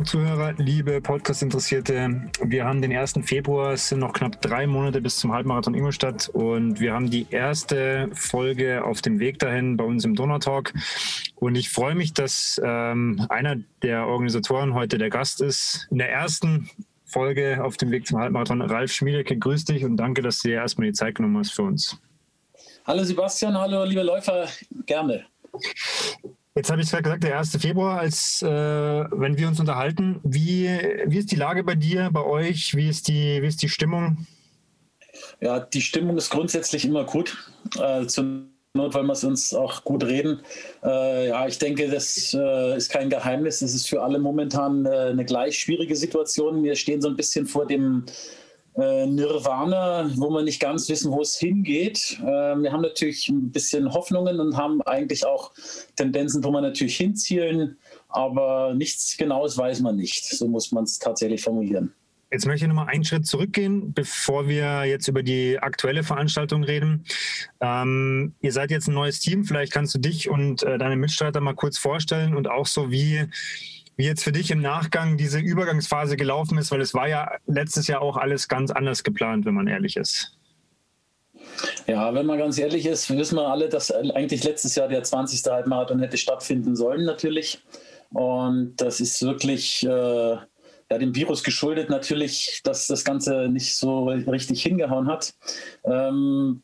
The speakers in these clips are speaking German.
Talk-Zuhörer, liebe Podcast-Interessierte, wir haben den 1. Februar, es sind noch knapp drei Monate bis zum Halbmarathon Ingolstadt und wir haben die erste Folge auf dem Weg dahin bei uns im Donautalk. Und ich freue mich, dass ähm, einer der Organisatoren heute der Gast ist. In der ersten Folge auf dem Weg zum Halbmarathon, Ralf Schmiedecke, grüß dich und danke, dass du dir erstmal die Zeit genommen hast für uns. Hallo Sebastian, hallo liebe Läufer, gerne. Jetzt habe ich gerade gesagt, der 1. Februar, als äh, wenn wir uns unterhalten. Wie, wie ist die Lage bei dir, bei euch? Wie ist die, wie ist die Stimmung? Ja, die Stimmung ist grundsätzlich immer gut. Äh, zur Not wollen wir es uns auch gut reden. Äh, ja, ich denke, das äh, ist kein Geheimnis. Es ist für alle momentan äh, eine gleich schwierige Situation. Wir stehen so ein bisschen vor dem äh, Nirvana, wo wir nicht ganz wissen, wo es hingeht. Äh, wir haben natürlich ein bisschen Hoffnungen und haben eigentlich auch Tendenzen, wo wir natürlich hinzielen, aber nichts Genaues weiß man nicht. So muss man es tatsächlich formulieren. Jetzt möchte ich nochmal einen Schritt zurückgehen, bevor wir jetzt über die aktuelle Veranstaltung reden. Ähm, ihr seid jetzt ein neues Team. Vielleicht kannst du dich und äh, deine Mitstreiter mal kurz vorstellen und auch so, wie wie jetzt für dich im Nachgang diese Übergangsphase gelaufen ist, weil es war ja letztes Jahr auch alles ganz anders geplant, wenn man ehrlich ist. Ja, wenn man ganz ehrlich ist, wissen wir alle, dass eigentlich letztes Jahr der 20. Halbmarathon hätte stattfinden sollen, natürlich. Und das ist wirklich äh, ja, dem Virus geschuldet, natürlich, dass das Ganze nicht so richtig hingehauen hat. Ähm,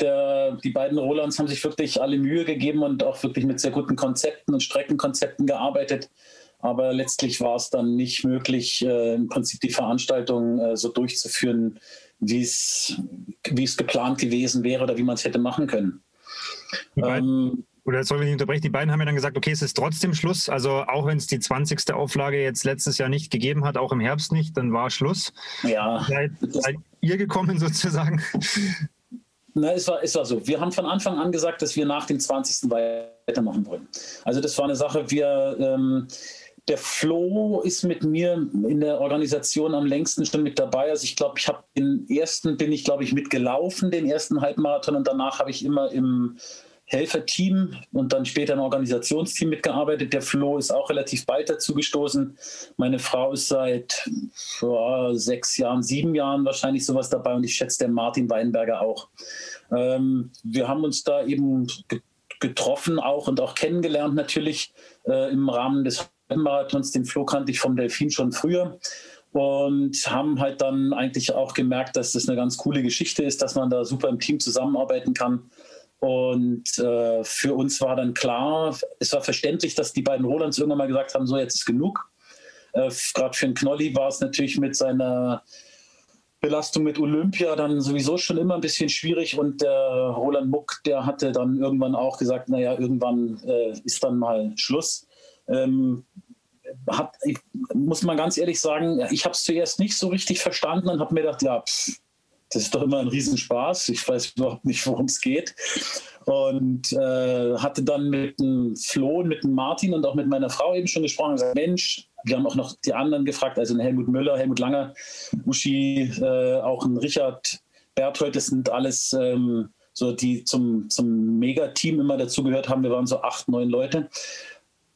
der, die beiden Rolands haben sich wirklich alle Mühe gegeben und auch wirklich mit sehr guten Konzepten und Streckenkonzepten gearbeitet. Aber letztlich war es dann nicht möglich, äh, im Prinzip die Veranstaltung äh, so durchzuführen, wie es geplant gewesen wäre oder wie man es hätte machen können. Ähm, oder soll ich nicht unterbrechen? Die beiden haben ja dann gesagt, okay, es ist trotzdem Schluss. Also auch wenn es die 20. Auflage jetzt letztes Jahr nicht gegeben hat, auch im Herbst nicht, dann war Schluss. Ja. Seid, seid ihr gekommen sozusagen? Na, es war, es war so. Wir haben von Anfang an gesagt, dass wir nach dem 20. weitermachen wollen. Also das war eine Sache, wir ähm, der Flo ist mit mir in der Organisation am längsten schon mit dabei. Also ich glaube, ich habe den ersten bin ich glaube ich mitgelaufen, den ersten Halbmarathon und danach habe ich immer im Helferteam und dann später im Organisationsteam mitgearbeitet. Der Flo ist auch relativ bald dazu gestoßen. Meine Frau ist seit ja, sechs Jahren, sieben Jahren wahrscheinlich sowas dabei und ich schätze der Martin Weinberger auch. Ähm, wir haben uns da eben getroffen auch und auch kennengelernt natürlich äh, im Rahmen des Marathons, den Flo kannte ich vom Delfin schon früher und haben halt dann eigentlich auch gemerkt, dass das eine ganz coole Geschichte ist, dass man da super im Team zusammenarbeiten kann. Und äh, für uns war dann klar, es war verständlich, dass die beiden Rolands irgendwann mal gesagt haben, so jetzt ist genug. Äh, Gerade für den Knolli war es natürlich mit seiner Belastung mit Olympia dann sowieso schon immer ein bisschen schwierig und der Roland Muck, der hatte dann irgendwann auch gesagt, naja, irgendwann äh, ist dann mal Schluss. Ähm, hab, ich, muss man ganz ehrlich sagen, ich habe es zuerst nicht so richtig verstanden und habe mir gedacht, ja, pff, das ist doch immer ein Riesenspaß. Ich weiß überhaupt nicht, worum es geht. Und äh, hatte dann mit dem Flo mit dem Martin und auch mit meiner Frau eben schon gesprochen und gesagt, Mensch, wir haben auch noch die anderen gefragt, also Helmut Müller, Helmut Langer, Uschi, äh, auch ein Richard Berthold, das sind alles ähm, so, die zum, zum Megateam immer dazugehört haben. Wir waren so acht, neun Leute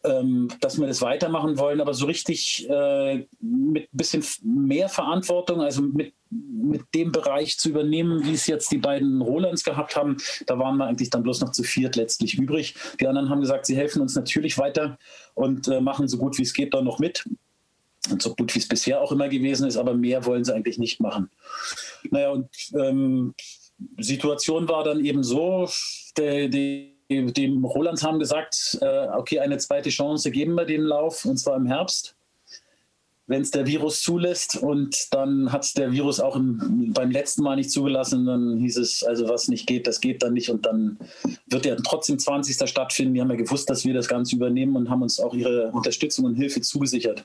ähm, dass wir das weitermachen wollen, aber so richtig äh, mit ein bisschen mehr Verantwortung, also mit, mit dem Bereich zu übernehmen, wie es jetzt die beiden Rolands gehabt haben, da waren wir eigentlich dann bloß noch zu viert letztlich übrig. Die anderen haben gesagt, sie helfen uns natürlich weiter und äh, machen so gut wie es geht da noch mit. Und so gut wie es bisher auch immer gewesen ist, aber mehr wollen sie eigentlich nicht machen. Naja, und ähm, Situation war dann eben so, der, die dem Rolands haben gesagt, äh, okay, eine zweite Chance geben wir dem Lauf, und zwar im Herbst, wenn es der Virus zulässt. Und dann hat es der Virus auch im, beim letzten Mal nicht zugelassen. Dann hieß es, also was nicht geht, das geht dann nicht. Und dann wird er trotzdem 20. stattfinden. Die haben ja gewusst, dass wir das Ganze übernehmen und haben uns auch ihre Unterstützung und Hilfe zugesichert.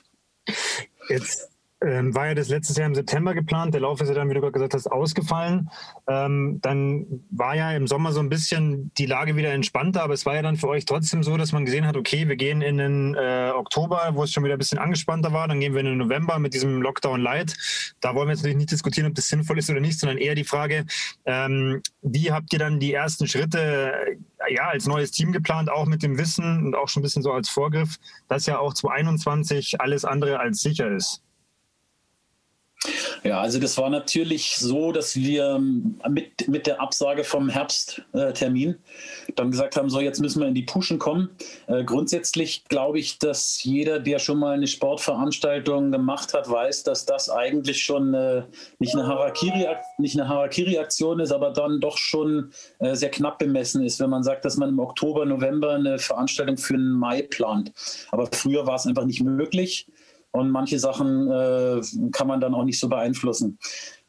Jetzt ähm, war ja das letztes Jahr im September geplant. Der Lauf ist ja dann, wie du gerade gesagt hast, ausgefallen. Ähm, dann war ja im Sommer so ein bisschen die Lage wieder entspannter, aber es war ja dann für euch trotzdem so, dass man gesehen hat, okay, wir gehen in den äh, Oktober, wo es schon wieder ein bisschen angespannter war. Dann gehen wir in den November mit diesem Lockdown Light. Da wollen wir jetzt natürlich nicht diskutieren, ob das sinnvoll ist oder nicht, sondern eher die Frage, ähm, wie habt ihr dann die ersten Schritte ja als neues Team geplant, auch mit dem Wissen und auch schon ein bisschen so als Vorgriff, dass ja auch 2021 alles andere als sicher ist. Ja, also das war natürlich so, dass wir mit, mit der Absage vom Herbsttermin äh, dann gesagt haben, so jetzt müssen wir in die Puschen kommen. Äh, grundsätzlich glaube ich, dass jeder, der schon mal eine Sportveranstaltung gemacht hat, weiß, dass das eigentlich schon äh, nicht eine Harakiri-Aktion ist, aber dann doch schon äh, sehr knapp bemessen ist, wenn man sagt, dass man im Oktober, November eine Veranstaltung für den Mai plant. Aber früher war es einfach nicht möglich und manche Sachen äh, kann man dann auch nicht so beeinflussen.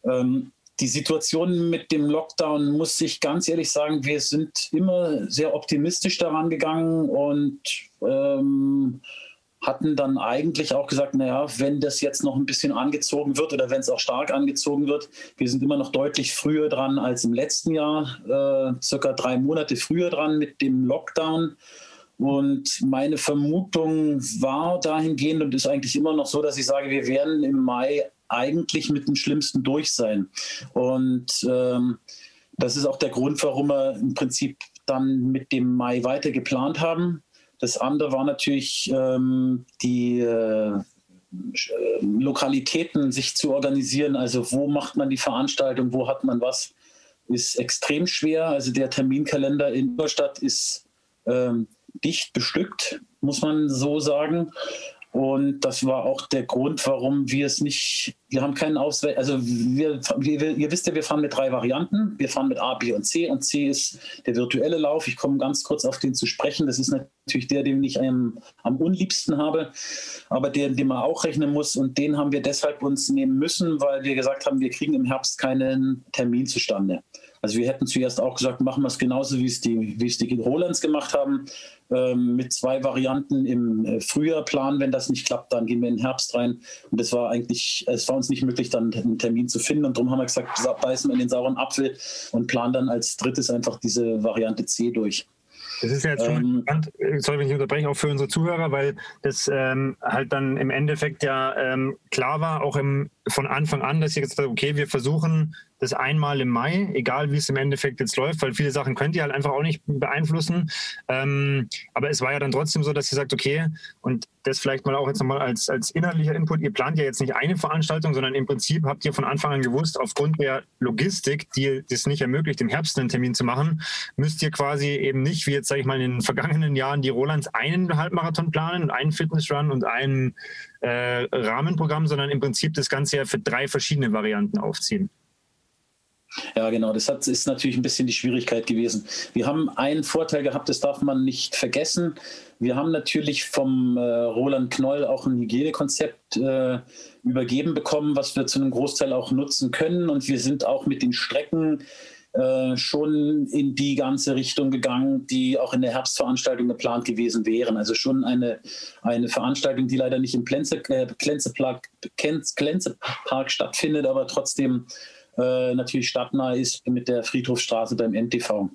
Ähm, die Situation mit dem Lockdown muss ich ganz ehrlich sagen, wir sind immer sehr optimistisch daran gegangen und ähm, hatten dann eigentlich auch gesagt, naja, wenn das jetzt noch ein bisschen angezogen wird oder wenn es auch stark angezogen wird, wir sind immer noch deutlich früher dran als im letzten Jahr, äh, circa drei Monate früher dran mit dem Lockdown. Und meine Vermutung war dahingehend und ist eigentlich immer noch so, dass ich sage, wir werden im Mai eigentlich mit dem Schlimmsten durch sein. Und ähm, das ist auch der Grund, warum wir im Prinzip dann mit dem Mai weiter geplant haben. Das andere war natürlich ähm, die äh, Lokalitäten sich zu organisieren. Also wo macht man die Veranstaltung, wo hat man was, ist extrem schwer. Also der Terminkalender in Ingolstadt ist ähm, dicht bestückt, muss man so sagen. Und das war auch der Grund, warum wir es nicht, wir haben keinen Ausweg, also wir, wir, ihr wisst ja, wir fahren mit drei Varianten. Wir fahren mit A, B und C und C ist der virtuelle Lauf. Ich komme ganz kurz auf den zu sprechen. Das ist natürlich der, den ich am, am unliebsten habe, aber der, den man auch rechnen muss und den haben wir deshalb uns nehmen müssen, weil wir gesagt haben, wir kriegen im Herbst keinen Termin zustande. Also wir hätten zuerst auch gesagt, machen wir es genauso, wie es die, wie es die Rolands gemacht haben, mit zwei Varianten im äh, Frühjahr planen. Wenn das nicht klappt, dann gehen wir in den Herbst rein. Und es war eigentlich, es war uns nicht möglich, dann einen Termin zu finden. Und darum haben wir gesagt, beißen wir in den sauren Apfel und planen dann als drittes einfach diese Variante C durch. Das ist ja jetzt schon ähm, interessant, äh, sorry, wenn ich unterbreche, auch für unsere Zuhörer, weil das ähm, halt dann im Endeffekt ja ähm, klar war, auch im, von Anfang an, dass ihr gesagt habt, okay, wir versuchen das einmal im Mai, egal wie es im Endeffekt jetzt läuft, weil viele Sachen könnt ihr halt einfach auch nicht beeinflussen. Ähm, aber es war ja dann trotzdem so, dass ihr sagt, okay, und das vielleicht mal auch jetzt nochmal als, als inhaltlicher Input, ihr plant ja jetzt nicht eine Veranstaltung, sondern im Prinzip habt ihr von Anfang an gewusst, aufgrund der Logistik, die das nicht ermöglicht, im Herbst einen Termin zu machen, müsst ihr quasi eben nicht, wie jetzt sage ich mal in den vergangenen Jahren, die Rolands einen Halbmarathon planen und einen Fitnessrun und einen äh, Rahmenprogramm, sondern im Prinzip das Ganze ja für drei verschiedene Varianten aufziehen. Ja, genau. Das hat, ist natürlich ein bisschen die Schwierigkeit gewesen. Wir haben einen Vorteil gehabt, das darf man nicht vergessen. Wir haben natürlich vom äh, Roland Knoll auch ein Hygienekonzept äh, übergeben bekommen, was wir zu einem Großteil auch nutzen können. Und wir sind auch mit den Strecken äh, schon in die ganze Richtung gegangen, die auch in der Herbstveranstaltung geplant gewesen wären. Also schon eine, eine Veranstaltung, die leider nicht im Plenze, äh, Plenzepark stattfindet, aber trotzdem äh, natürlich stadtnah ist mit der Friedhofstraße beim NTV.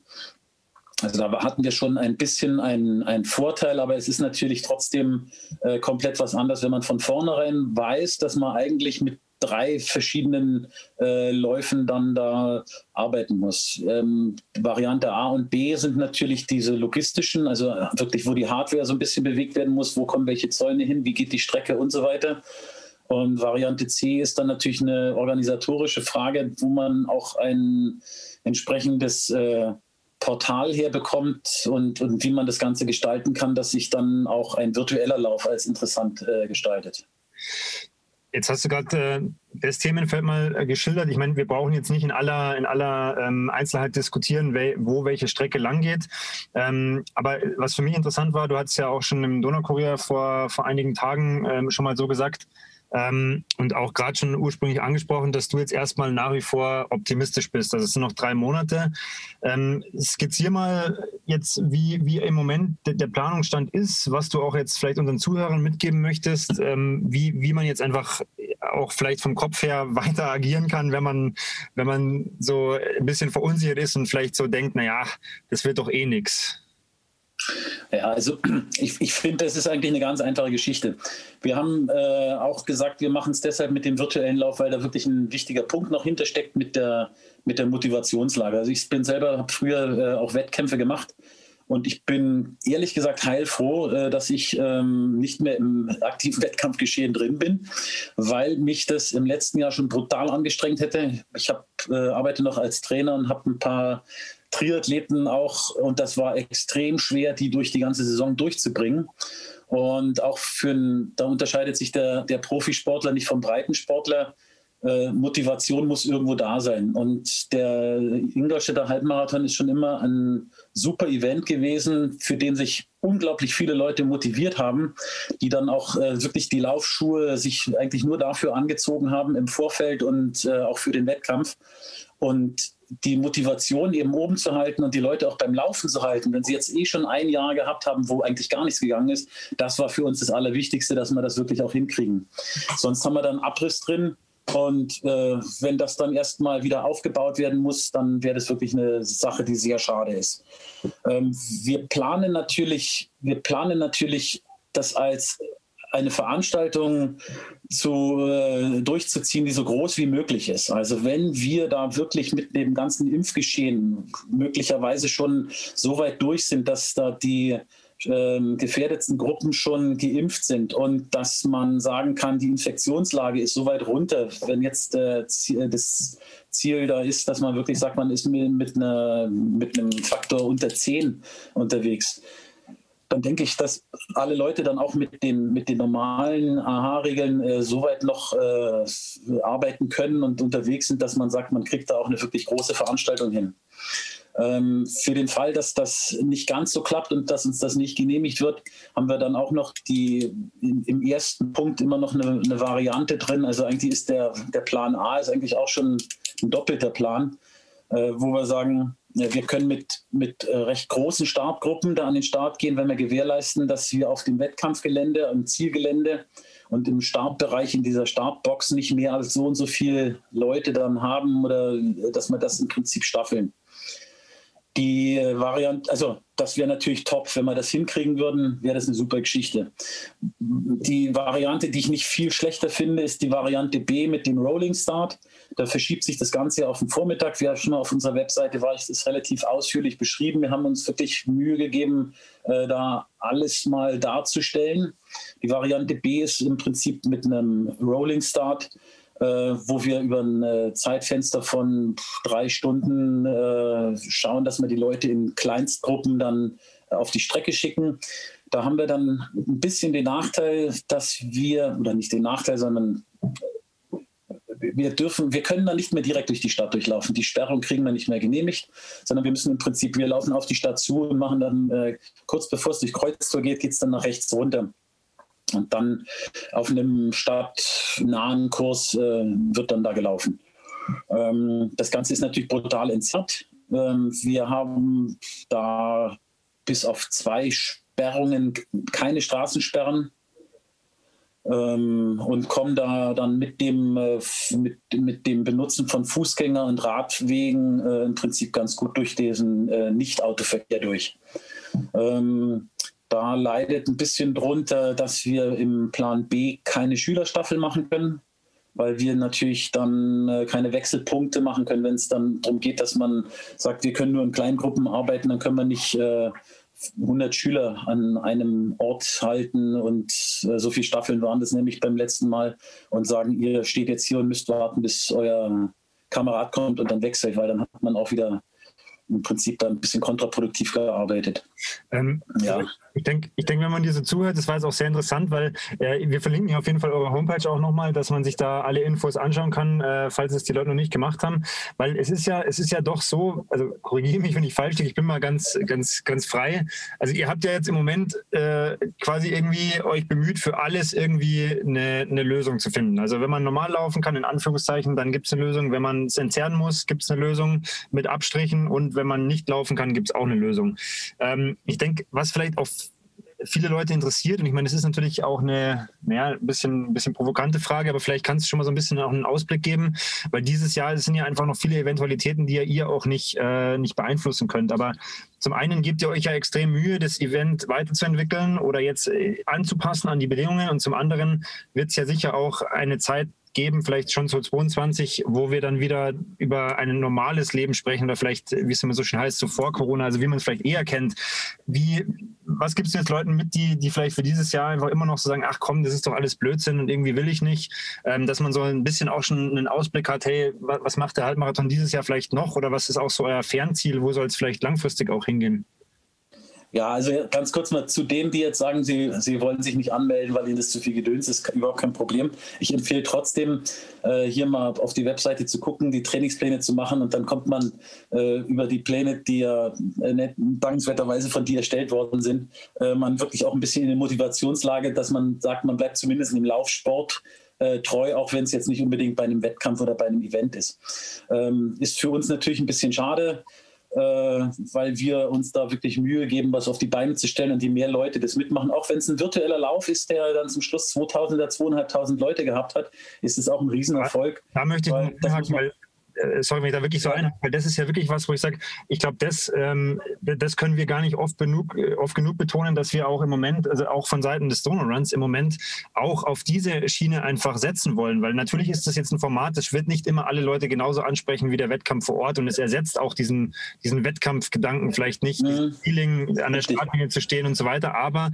Also da hatten wir schon ein bisschen einen, einen Vorteil, aber es ist natürlich trotzdem äh, komplett was anderes, wenn man von vornherein weiß, dass man eigentlich mit drei verschiedenen äh, Läufen dann da arbeiten muss. Ähm, Variante A und B sind natürlich diese logistischen, also wirklich, wo die Hardware so ein bisschen bewegt werden muss, wo kommen welche Zäune hin, wie geht die Strecke und so weiter. Und Variante C ist dann natürlich eine organisatorische Frage, wo man auch ein entsprechendes äh, Portal herbekommt und, und wie man das Ganze gestalten kann, dass sich dann auch ein virtueller Lauf als interessant äh, gestaltet. Jetzt hast du gerade äh, das Themenfeld mal äh, geschildert. Ich meine, wir brauchen jetzt nicht in aller, in aller ähm, Einzelheit diskutieren, we wo welche Strecke lang geht. Ähm, aber was für mich interessant war, du hattest ja auch schon im Donaukurier vor, vor einigen Tagen ähm, schon mal so gesagt, ähm, und auch gerade schon ursprünglich angesprochen, dass du jetzt erstmal nach wie vor optimistisch bist. Also es sind noch drei Monate. Ähm, skizzier mal jetzt, wie, wie im Moment der, der, Planungsstand ist, was du auch jetzt vielleicht unseren Zuhörern mitgeben möchtest, ähm, wie, wie man jetzt einfach auch vielleicht vom Kopf her weiter agieren kann, wenn man, wenn man so ein bisschen verunsichert ist und vielleicht so denkt, naja, das wird doch eh nichts. Ja, also ich, ich finde, das ist eigentlich eine ganz einfache Geschichte. Wir haben äh, auch gesagt, wir machen es deshalb mit dem virtuellen Lauf, weil da wirklich ein wichtiger Punkt noch hintersteckt mit der, mit der Motivationslage. Also ich bin selber, habe früher äh, auch Wettkämpfe gemacht Und ich bin ehrlich gesagt heilfroh, äh, dass ich ähm, nicht mehr im aktiven Wettkampfgeschehen drin bin, weil mich das im letzten Jahr schon brutal angestrengt hätte. Ich hab, äh, arbeite noch als Trainer und habe ein paar Triathleten auch und das war extrem schwer, die durch die ganze Saison durchzubringen. Und auch für da unterscheidet sich der, der Profisportler nicht vom Breitensportler. Äh, Motivation muss irgendwo da sein. Und der Ingolstädter Halbmarathon ist schon immer ein super Event gewesen, für den sich unglaublich viele Leute motiviert haben, die dann auch äh, wirklich die Laufschuhe sich eigentlich nur dafür angezogen haben im Vorfeld und äh, auch für den Wettkampf. Und die Motivation eben oben zu halten und die Leute auch beim Laufen zu halten, wenn sie jetzt eh schon ein Jahr gehabt haben, wo eigentlich gar nichts gegangen ist, das war für uns das Allerwichtigste, dass wir das wirklich auch hinkriegen. Sonst haben wir dann Abriss drin. Und äh, wenn das dann erstmal wieder aufgebaut werden muss, dann wäre das wirklich eine Sache, die sehr schade ist. Ähm, wir planen natürlich, wir planen natürlich das als eine Veranstaltung zu, äh, durchzuziehen, die so groß wie möglich ist. Also wenn wir da wirklich mit dem ganzen Impfgeschehen möglicherweise schon so weit durch sind, dass da die ähm, gefährdetsten Gruppen schon geimpft sind und dass man sagen kann, die Infektionslage ist so weit runter, wenn jetzt äh, das Ziel da ist, dass man wirklich sagt, man ist mit, einer, mit einem Faktor unter 10 unterwegs dann denke ich, dass alle Leute dann auch mit den, mit den normalen AHA-Regeln äh, soweit noch äh, arbeiten können und unterwegs sind, dass man sagt, man kriegt da auch eine wirklich große Veranstaltung hin. Ähm, für den Fall, dass das nicht ganz so klappt und dass uns das nicht genehmigt wird, haben wir dann auch noch die im, ersten Punkt immer noch eine, eine, Variante drin. Also eigentlich ist der, der Plan A ist eigentlich auch schon ein doppelter Plan, äh, wo wir sagen, wir können mit, mit äh, recht großen Startgruppen da an den Start gehen, wenn wir gewährleisten, dass wir auf dem Wettkampfgelände, im Zielgelände und im Startbereich in dieser Startbox nicht mehr als so und so viele Leute dann haben oder äh, dass wir das im Prinzip staffeln. Die Variante, also das wäre natürlich top, wenn wir das hinkriegen würden, wäre das eine super Geschichte. Die Variante, die ich nicht viel schlechter finde, ist die Variante B mit dem Rolling Start. Da verschiebt sich das Ganze auf den Vormittag. Wir haben schon mal auf unserer Webseite war ich das relativ ausführlich beschrieben. Wir haben uns wirklich Mühe gegeben, äh, da alles mal darzustellen. Die Variante B ist im Prinzip mit einem Rolling Start äh, wo wir über ein äh, Zeitfenster von drei Stunden äh, schauen, dass wir die Leute in Kleinstgruppen dann auf die Strecke schicken. Da haben wir dann ein bisschen den Nachteil, dass wir, oder nicht den Nachteil, sondern wir dürfen, wir können dann nicht mehr direkt durch die Stadt durchlaufen. Die Sperrung kriegen wir nicht mehr genehmigt, sondern wir müssen im Prinzip, wir laufen auf die Stadt zu und machen dann äh, kurz bevor es durch Kreuztor geht, geht es dann nach rechts runter. Und dann auf einem stadtnahen Kurs äh, wird dann da gelaufen. Ähm, das Ganze ist natürlich brutal entzerrt. Ähm, wir haben da bis auf zwei Sperrungen keine Straßensperren ähm, und kommen da dann mit dem, äh, mit, mit dem Benutzen von Fußgänger- und Radwegen äh, im Prinzip ganz gut durch diesen äh, Nicht-Autoverkehr durch. Ähm, da leidet ein bisschen drunter, dass wir im Plan B keine Schülerstaffel machen können, weil wir natürlich dann äh, keine Wechselpunkte machen können, wenn es dann darum geht, dass man sagt, wir können nur in kleinen Gruppen arbeiten, dann können wir nicht äh, 100 Schüler an einem Ort halten und äh, so viele Staffeln waren das nämlich beim letzten Mal und sagen, ihr steht jetzt hier und müsst warten, bis euer Kamerad kommt und dann wechselt, weil dann hat man auch wieder im Prinzip da ein bisschen kontraproduktiv gearbeitet. Ähm, ja. Ich denke, ich denk, wenn man dir so zuhört, das war jetzt auch sehr interessant, weil äh, wir verlinken hier auf jeden Fall eure Homepage auch nochmal, dass man sich da alle Infos anschauen kann, äh, falls es die Leute noch nicht gemacht haben. Weil es ist ja, es ist ja doch so, also korrigiere mich, wenn ich falsch liege, ich bin mal ganz, ganz, ganz frei. Also ihr habt ja jetzt im Moment äh, quasi irgendwie euch bemüht, für alles irgendwie eine, eine Lösung zu finden. Also wenn man normal laufen kann, in Anführungszeichen, dann gibt es eine Lösung. Wenn man es entzerren muss, gibt es eine Lösung mit Abstrichen und wenn man nicht laufen kann, gibt es auch eine Lösung. Ähm, ich denke, was vielleicht auch viele Leute interessiert. Und ich meine, das ist natürlich auch eine, naja, ein bisschen, bisschen provokante Frage, aber vielleicht kannst du schon mal so ein bisschen auch einen Ausblick geben, weil dieses Jahr sind ja einfach noch viele Eventualitäten, die ja ihr auch nicht, äh, nicht beeinflussen könnt. Aber zum einen gebt ihr euch ja extrem Mühe, das Event weiterzuentwickeln oder jetzt äh, anzupassen an die Bedingungen. Und zum anderen wird es ja sicher auch eine Zeit geben, vielleicht schon so 22, wo wir dann wieder über ein normales Leben sprechen oder vielleicht, wie es immer so schön heißt, so vor Corona, also wie man es vielleicht eher kennt. Wie, was gibst du jetzt Leuten mit, die, die vielleicht für dieses Jahr einfach immer noch so sagen, ach komm, das ist doch alles Blödsinn und irgendwie will ich nicht, ähm, dass man so ein bisschen auch schon einen Ausblick hat, hey, was macht der Halbmarathon dieses Jahr vielleicht noch oder was ist auch so euer Fernziel, wo soll es vielleicht langfristig auch hingehen? Ja, also ganz kurz mal zu denen, die jetzt sagen, sie, sie wollen sich nicht anmelden, weil ihnen das zu viel Gedöns ist, überhaupt kein Problem. Ich empfehle trotzdem, äh, hier mal auf die Webseite zu gucken, die Trainingspläne zu machen und dann kommt man äh, über die Pläne, die ja äh, dankenswerterweise von dir erstellt worden sind, äh, man wirklich auch ein bisschen in der Motivationslage, dass man sagt, man bleibt zumindest im Laufsport äh, treu, auch wenn es jetzt nicht unbedingt bei einem Wettkampf oder bei einem Event ist. Ähm, ist für uns natürlich ein bisschen schade weil wir uns da wirklich Mühe geben, was auf die Beine zu stellen und die mehr Leute das mitmachen. Auch wenn es ein virtueller Lauf ist, der dann zum Schluss 2000 oder 2500 Leute gehabt hat, ist es auch ein Riesenerfolg. Da möchte ich weil, noch, weil äh, sorry, wenn ich da wirklich so ein, weil das ist ja wirklich was, wo ich sage, ich glaube, das, ähm, das können wir gar nicht oft genug, äh, oft genug betonen, dass wir auch im Moment, also auch von Seiten des Donor Runs im Moment auch auf diese Schiene einfach setzen wollen, weil natürlich ist das jetzt ein Format, das wird nicht immer alle Leute genauso ansprechen wie der Wettkampf vor Ort und es ersetzt auch diesen, diesen Wettkampfgedanken vielleicht nicht, mhm. Feeling an der Startlinie zu stehen und so weiter, aber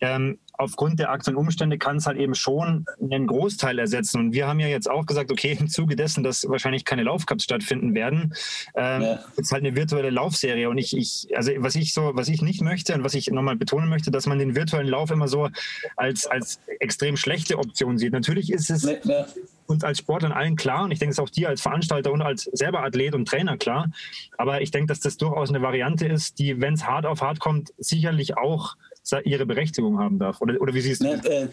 ähm, aufgrund der aktuellen Umstände kann es halt eben schon einen Großteil ersetzen. Und wir haben ja jetzt auch gesagt, okay, im Zuge dessen, dass wahrscheinlich keine Laufcups stattfinden werden, ähm, ja. ist halt eine virtuelle Laufserie. Und ich, ich, also was ich so, was ich nicht möchte und was ich nochmal betonen möchte, dass man den virtuellen Lauf immer so als, als extrem schlechte Option sieht. Natürlich ist es ja. uns als Sportlern allen klar, und ich denke es auch dir als Veranstalter und als selber Athlet und Trainer klar. Aber ich denke, dass das durchaus eine Variante ist, die, wenn es hart auf hart kommt, sicherlich auch ihre Berechtigung haben darf? Oder, oder wie siehst du das? Äh,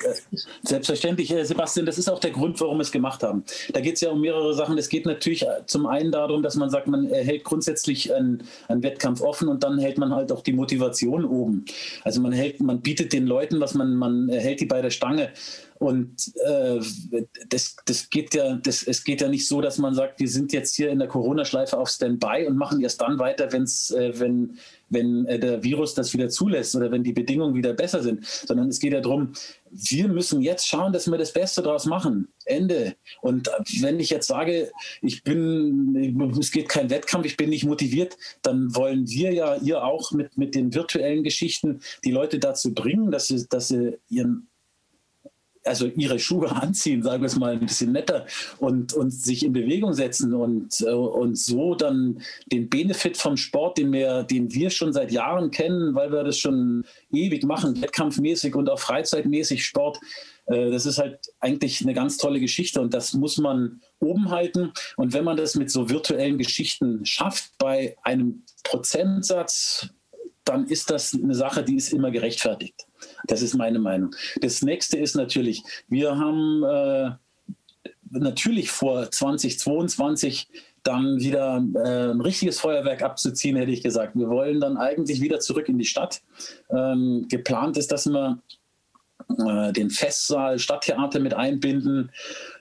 selbstverständlich, äh, Sebastian, das ist auch der Grund, warum wir es gemacht haben. Da geht es ja um mehrere Sachen. Es geht natürlich äh, zum einen darum, dass man sagt, man hält grundsätzlich einen, einen Wettkampf offen und dann hält man halt auch die Motivation oben. Also man hält, man bietet den Leuten, was man, man hält die bei der Stange. Und äh, das, das geht ja, das, es geht ja nicht so, dass man sagt, wir sind jetzt hier in der Corona-Schleife auf Standby und machen erst dann weiter, wenn's, äh, wenn wenn äh, der Virus das wieder zulässt oder wenn die Bedingungen wieder besser sind, sondern es geht ja darum, wir müssen jetzt schauen, dass wir das Beste daraus machen. Ende. Und wenn ich jetzt sage, ich bin, es geht kein Wettkampf, ich bin nicht motiviert, dann wollen wir ja ihr auch mit, mit den virtuellen Geschichten die Leute dazu bringen, dass sie, dass sie ihren also ihre Schuhe anziehen, sagen wir es mal ein bisschen netter, und, und sich in Bewegung setzen und, äh, und so dann den Benefit vom Sport, den wir, den wir schon seit Jahren kennen, weil wir das schon ewig machen, wettkampfmäßig und auch freizeitmäßig Sport, äh, das ist halt eigentlich eine ganz tolle Geschichte und das muss man oben halten. Und wenn man das mit so virtuellen Geschichten schafft, bei einem Prozentsatz, dann ist das eine Sache, die ist immer gerechtfertigt. Das ist meine Meinung. Das nächste ist natürlich, wir haben äh, natürlich vor 2022 dann wieder äh, ein richtiges Feuerwerk abzuziehen, hätte ich gesagt. Wir wollen dann eigentlich wieder zurück in die Stadt. Ähm, geplant ist, dass wir äh, den Festsaal Stadttheater mit einbinden.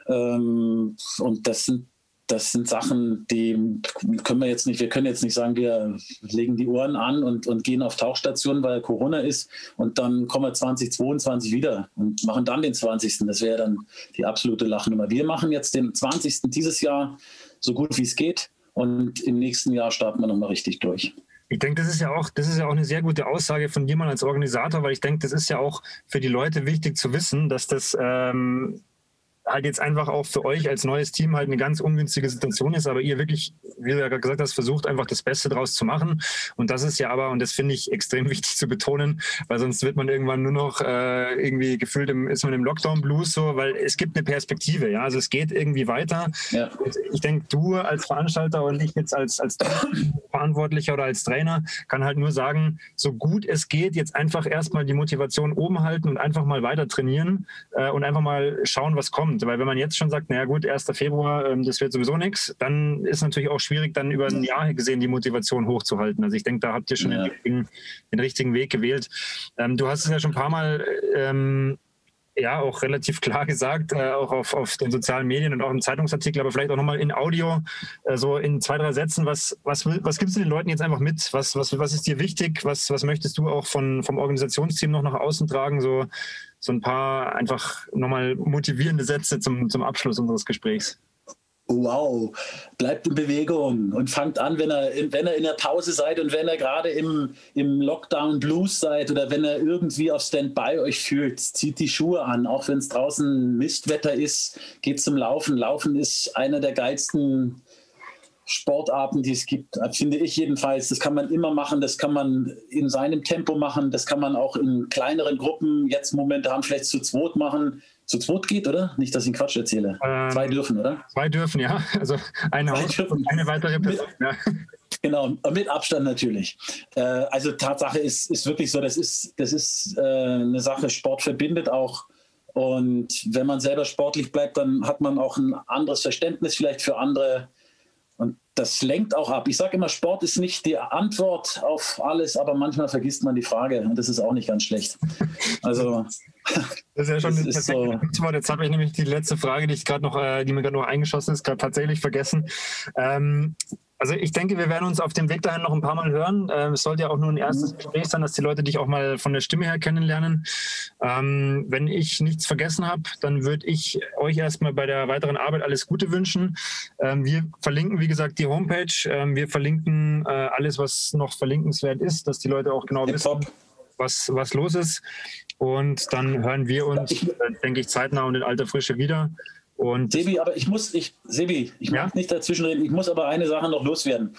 Ähm, und das sind das sind Sachen, die können wir jetzt nicht, wir können jetzt nicht sagen, wir legen die Ohren an und, und gehen auf Tauchstationen, weil Corona ist und dann kommen wir 2022 wieder und machen dann den 20. Das wäre dann die absolute Lachnummer. Wir machen jetzt den 20. dieses Jahr so gut wie es geht und im nächsten Jahr starten wir nochmal richtig durch. Ich denke, das ist ja auch, das ist ja auch eine sehr gute Aussage von jemand als Organisator, weil ich denke, das ist ja auch für die Leute wichtig zu wissen, dass das ähm, halt jetzt einfach auch für euch als neues Team halt eine ganz ungünstige Situation ist, aber ihr wirklich, wie du ja gerade gesagt hast, versucht einfach das Beste draus zu machen. Und das ist ja aber, und das finde ich extrem wichtig zu betonen, weil sonst wird man irgendwann nur noch äh, irgendwie gefühlt im, ist man im Lockdown-Blues so, weil es gibt eine Perspektive, ja. Also es geht irgendwie weiter. Ja. Ich denke, du als Veranstalter und ich jetzt als, als Verantwortlicher oder als Trainer kann halt nur sagen, so gut es geht, jetzt einfach erstmal die Motivation oben halten und einfach mal weiter trainieren äh, und einfach mal schauen, was kommt kommt. Weil wenn man jetzt schon sagt, naja gut, 1. Februar, ähm, das wird sowieso nichts, dann ist natürlich auch schwierig, dann über ein Jahr gesehen die Motivation hochzuhalten. Also ich denke, da habt ihr schon ja. den, richtigen, den, richtigen, Weg gewählt. Ähm, du hast es ja schon ein paar Mal ähm, ja auch relativ klar gesagt, äh, auch auf, auf den sozialen Medien und auch im Zeitungsartikel, aber vielleicht auch nochmal in Audio, äh, so in zwei, drei Sätzen. Was, was, was gibst du den Leuten jetzt einfach mit? Was, was, was ist dir wichtig? Was, was möchtest du auch von, vom Organisationsteam noch nach außen tragen? So, so ein paar einfach nochmal motivierende Sätze zum, zum Abschluss unseres Gesprächs wow, bleibt in Bewegung und fangt an, wenn er, wenn er in der Pause seid und wenn er gerade im, im Lockdown Blues seid oder wenn er irgendwie auf Standby euch fühlt, zieht die Schuhe an, auch wenn es draußen Mistwetter ist, geht zum Laufen. Laufen ist einer der geilsten Sportarten, die es gibt, finde ich jedenfalls. Das kann man immer machen, das kann man in seinem Tempo machen, das kann man auch in kleineren Gruppen jetzt momentan vielleicht zu zweit machen zu zweit geht, oder? Nicht, dass ich einen Quatsch erzähle. Ähm, zwei dürfen, oder? Zwei dürfen, ja. Also eine, und eine weitere Person. Ja. Genau, mit Abstand natürlich. Äh, also Tatsache ist, ist wirklich so, das ist, das ist äh, eine Sache, Sport verbindet auch. Und wenn man selber sportlich bleibt, dann hat man auch ein anderes Verständnis vielleicht für andere. Und das lenkt auch ab. Ich sage immer, Sport ist nicht die Antwort auf alles, aber manchmal vergisst man die Frage. Und das ist auch nicht ganz schlecht. Also das ist ja schon das so. Jetzt habe ich nämlich die letzte Frage, die ich gerade noch, äh, die mir gerade noch eingeschossen ist, gerade tatsächlich vergessen. Ähm, also ich denke, wir werden uns auf dem Weg dahin noch ein paar Mal hören. Ähm, es sollte ja auch nur ein erstes mhm. Gespräch sein, dass die Leute dich auch mal von der Stimme her kennenlernen. Ähm, wenn ich nichts vergessen habe, dann würde ich euch erstmal bei der weiteren Arbeit alles Gute wünschen. Ähm, wir verlinken, wie gesagt, die Homepage. Wir verlinken äh, alles, was noch verlinkenswert ist, dass die Leute auch genau wissen, was, was los ist. Und dann hören wir uns, ich, denke ich, zeitnah und in alter Frische wieder. Und Sebi, aber ich muss, ich, Sebi, ich ja? mag nicht dazwischenreden, ich muss aber eine Sache noch loswerden.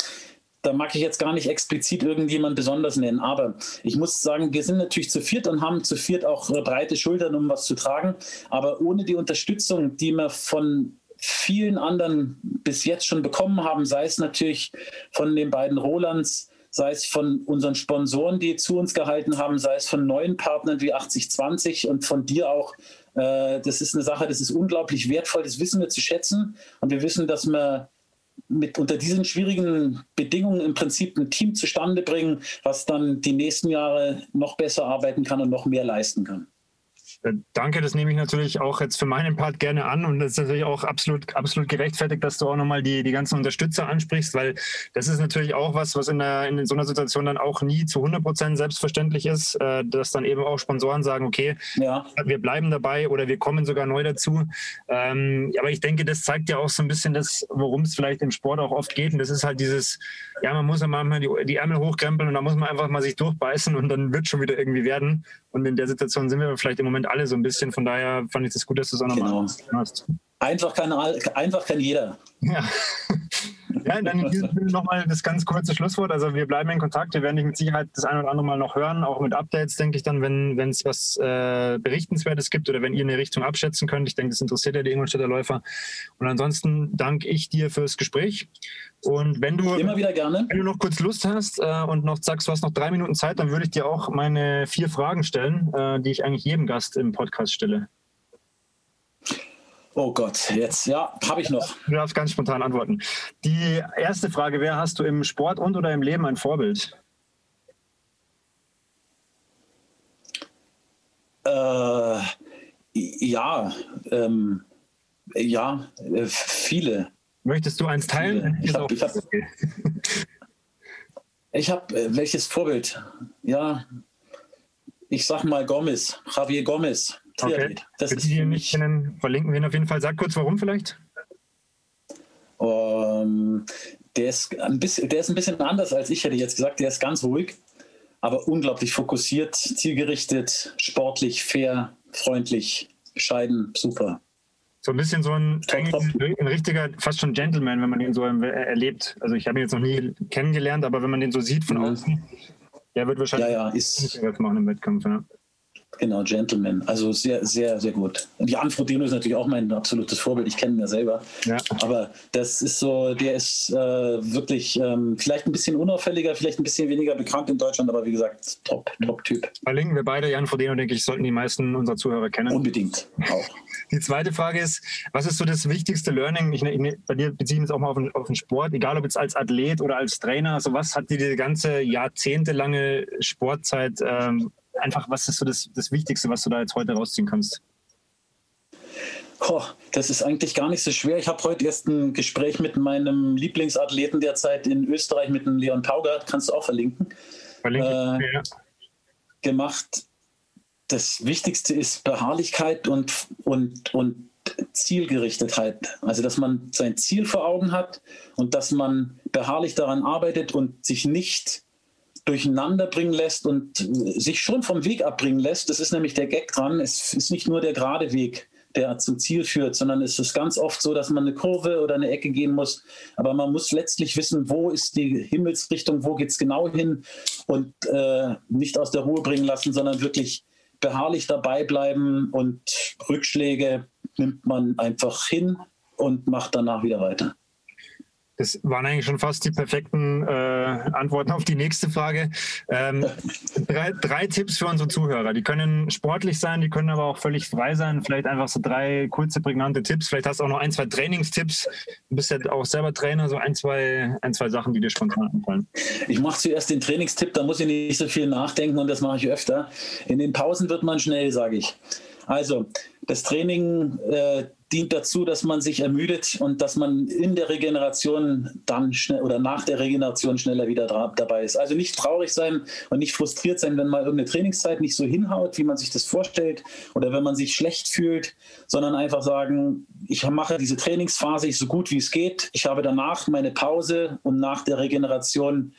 Da mag ich jetzt gar nicht explizit irgendjemand besonders nennen, aber ich muss sagen, wir sind natürlich zu viert und haben zu viert auch breite Schultern, um was zu tragen. Aber ohne die Unterstützung, die wir von vielen anderen bis jetzt schon bekommen haben, sei es natürlich von den beiden Rolands, sei es von unseren Sponsoren, die zu uns gehalten haben, sei es von neuen Partnern wie 8020 und von dir auch. Äh, das ist eine Sache, das ist unglaublich wertvoll, das wissen wir zu schätzen. Und wir wissen, dass wir mit unter diesen schwierigen Bedingungen im Prinzip ein Team zustande bringen, was dann die nächsten Jahre noch besser arbeiten kann und noch mehr leisten kann. Äh, danke, das nehme ich natürlich auch jetzt für meinen Part gerne an und das ist natürlich auch absolut, absolut gerechtfertigt, dass du auch nochmal die, die ganzen Unterstützer ansprichst, weil das ist natürlich auch was, was in, der, in so einer Situation dann auch nie zu 100 Prozent selbstverständlich ist, äh, dass dann eben auch Sponsoren sagen, okay, ja. wir bleiben dabei oder wir kommen sogar neu dazu. Ähm, aber ich denke, das zeigt ja auch so ein bisschen das, worum es vielleicht im Sport auch oft geht und das ist halt dieses, ja, man muss ja manchmal die, die Ärmel hochkrempeln und da muss man einfach mal sich durchbeißen und dann wird schon wieder irgendwie werden und in der Situation sind wir vielleicht im Moment alle so ein bisschen. Von daher fand ich es das gut, dass du es auch nochmal genau. hast. Einfach kann, einfach kann jeder. Ja. ja, dann in diesem Sinne nochmal das ganz kurze Schlusswort. Also wir bleiben in Kontakt. Wir werden dich mit Sicherheit das eine oder andere Mal noch hören, auch mit Updates, denke ich dann, wenn es was äh, Berichtenswertes gibt oder wenn ihr eine Richtung abschätzen könnt. Ich denke, das interessiert ja die Ingolstädter Läufer. Und ansonsten danke ich dir fürs Gespräch. Und wenn du, Immer wieder gerne. wenn du noch kurz Lust hast äh, und noch sagst, du hast noch drei Minuten Zeit, dann würde ich dir auch meine vier Fragen stellen, äh, die ich eigentlich jedem Gast im Podcast stelle. Oh Gott, jetzt, ja, habe ich noch. Du darfst ganz spontan antworten. Die erste Frage wäre, hast du im Sport und oder im Leben ein Vorbild? Äh, ja, ähm, ja, äh, viele. Möchtest du eins teilen? Ich habe hab, hab, äh, welches Vorbild? Ja, ich sag mal Gomez, Javier Gomez. Okay. Das Für die, die nicht kennen, verlinken wir ihn auf jeden Fall. Sag kurz, warum vielleicht? Um, ähm, der, ist ein bisschen, der ist ein bisschen anders als ich hätte jetzt gesagt. Der ist ganz ruhig, aber unglaublich fokussiert, zielgerichtet, sportlich, fair, freundlich, bescheiden, super. So ein bisschen so ein, ein richtiger, fast schon Gentleman, wenn man ihn so erlebt. Also ich habe ihn jetzt noch nie kennengelernt, aber wenn man den so sieht von mhm. außen, der wird wahrscheinlich ja, ja, ist, machen im Wettkampf. Ja. Genau, Gentleman. Also sehr, sehr, sehr gut. Jan Frodeno ist natürlich auch mein absolutes Vorbild. Ich kenne ihn ja selber. Ja. Aber das ist so, der ist äh, wirklich ähm, vielleicht ein bisschen unauffälliger, vielleicht ein bisschen weniger bekannt in Deutschland, aber wie gesagt, top, top Typ. Verlinken wir beide Jan Frodeno, denke ich, sollten die meisten unserer Zuhörer kennen. Unbedingt, auch. Die zweite Frage ist, was ist so das wichtigste Learning? Ich, ich, bei dir beziehe ich jetzt auch mal auf den, auf den, Sport, egal ob jetzt als Athlet oder als Trainer. Also was hat dir die ganze jahrzehntelange Sportzeit ähm, einfach, was ist so das, das Wichtigste, was du da jetzt heute rausziehen kannst? Oh, das ist eigentlich gar nicht so schwer. Ich habe heute erst ein Gespräch mit meinem Lieblingsathleten derzeit in Österreich, mit dem Leon Taugert, kannst du auch verlinken, Verlinke, äh, ja. gemacht. Das Wichtigste ist Beharrlichkeit und, und, und Zielgerichtetheit. Also, dass man sein Ziel vor Augen hat und dass man beharrlich daran arbeitet und sich nicht durcheinander bringen lässt und sich schon vom Weg abbringen lässt. Das ist nämlich der Gag dran. Es ist nicht nur der gerade Weg, der zum Ziel führt, sondern es ist ganz oft so, dass man eine Kurve oder eine Ecke gehen muss. Aber man muss letztlich wissen, wo ist die Himmelsrichtung, wo geht es genau hin und äh, nicht aus der Ruhe bringen lassen, sondern wirklich beharrlich dabei bleiben und Rückschläge nimmt man einfach hin und macht danach wieder weiter. Das waren eigentlich schon fast die perfekten äh, Antworten auf die nächste Frage. Ähm, drei, drei, Tipps für unsere Zuhörer. Die können sportlich sein, die können aber auch völlig frei sein. Vielleicht einfach so drei kurze, prägnante Tipps. Vielleicht hast du auch noch ein, zwei Trainingstipps. Du bist ja auch selber Trainer, so ein, zwei, ein, zwei Sachen, die dir spontan einfallen. Ich mache zuerst den Trainingstipp, da muss ich nicht so viel nachdenken und das mache ich öfter. In den Pausen wird man schnell, sage ich. Also, das Training äh, dient dazu, dass man sich ermüdet und dass man in der Regeneration dann schnell oder nach der Regeneration schneller wieder dabei ist. Also nicht traurig sein und nicht frustriert sein, wenn mal irgendeine Trainingszeit nicht so hinhaut, wie man sich das vorstellt oder wenn man sich schlecht fühlt, sondern einfach sagen, ich mache diese Trainingsphase so gut wie es geht. Ich habe danach meine Pause und nach der Regeneration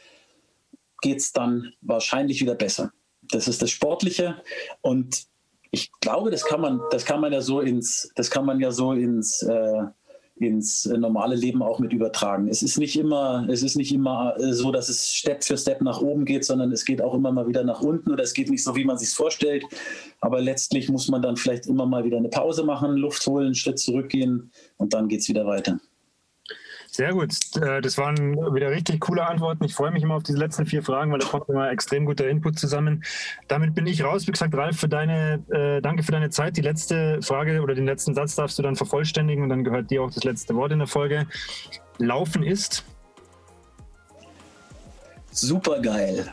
geht es dann wahrscheinlich wieder besser. Das ist das Sportliche und ich glaube, das kann man, das kann man ja so ins, das kann man ja so ins, äh, ins normale Leben auch mit übertragen. Es ist nicht immer, es ist nicht immer äh, so, dass es Step für Step nach oben geht, sondern es geht auch immer mal wieder nach unten oder es geht nicht so, wie man sich vorstellt. Aber letztlich muss man dann vielleicht immer mal wieder eine Pause machen, Luft holen, einen Schritt zurückgehen und dann geht es wieder weiter. Sehr gut. Äh, das waren wieder richtig coole Antworten. Ich freue mich immer auf diese letzten vier Fragen, weil da kommt immer extrem guter Input zusammen. Damit bin ich raus. Wie gesagt, Ralf, für deine, äh, danke für deine Zeit. Die letzte Frage oder den letzten Satz darfst du dann vervollständigen und dann gehört dir auch das letzte Wort in der Folge. Laufen ist super geil.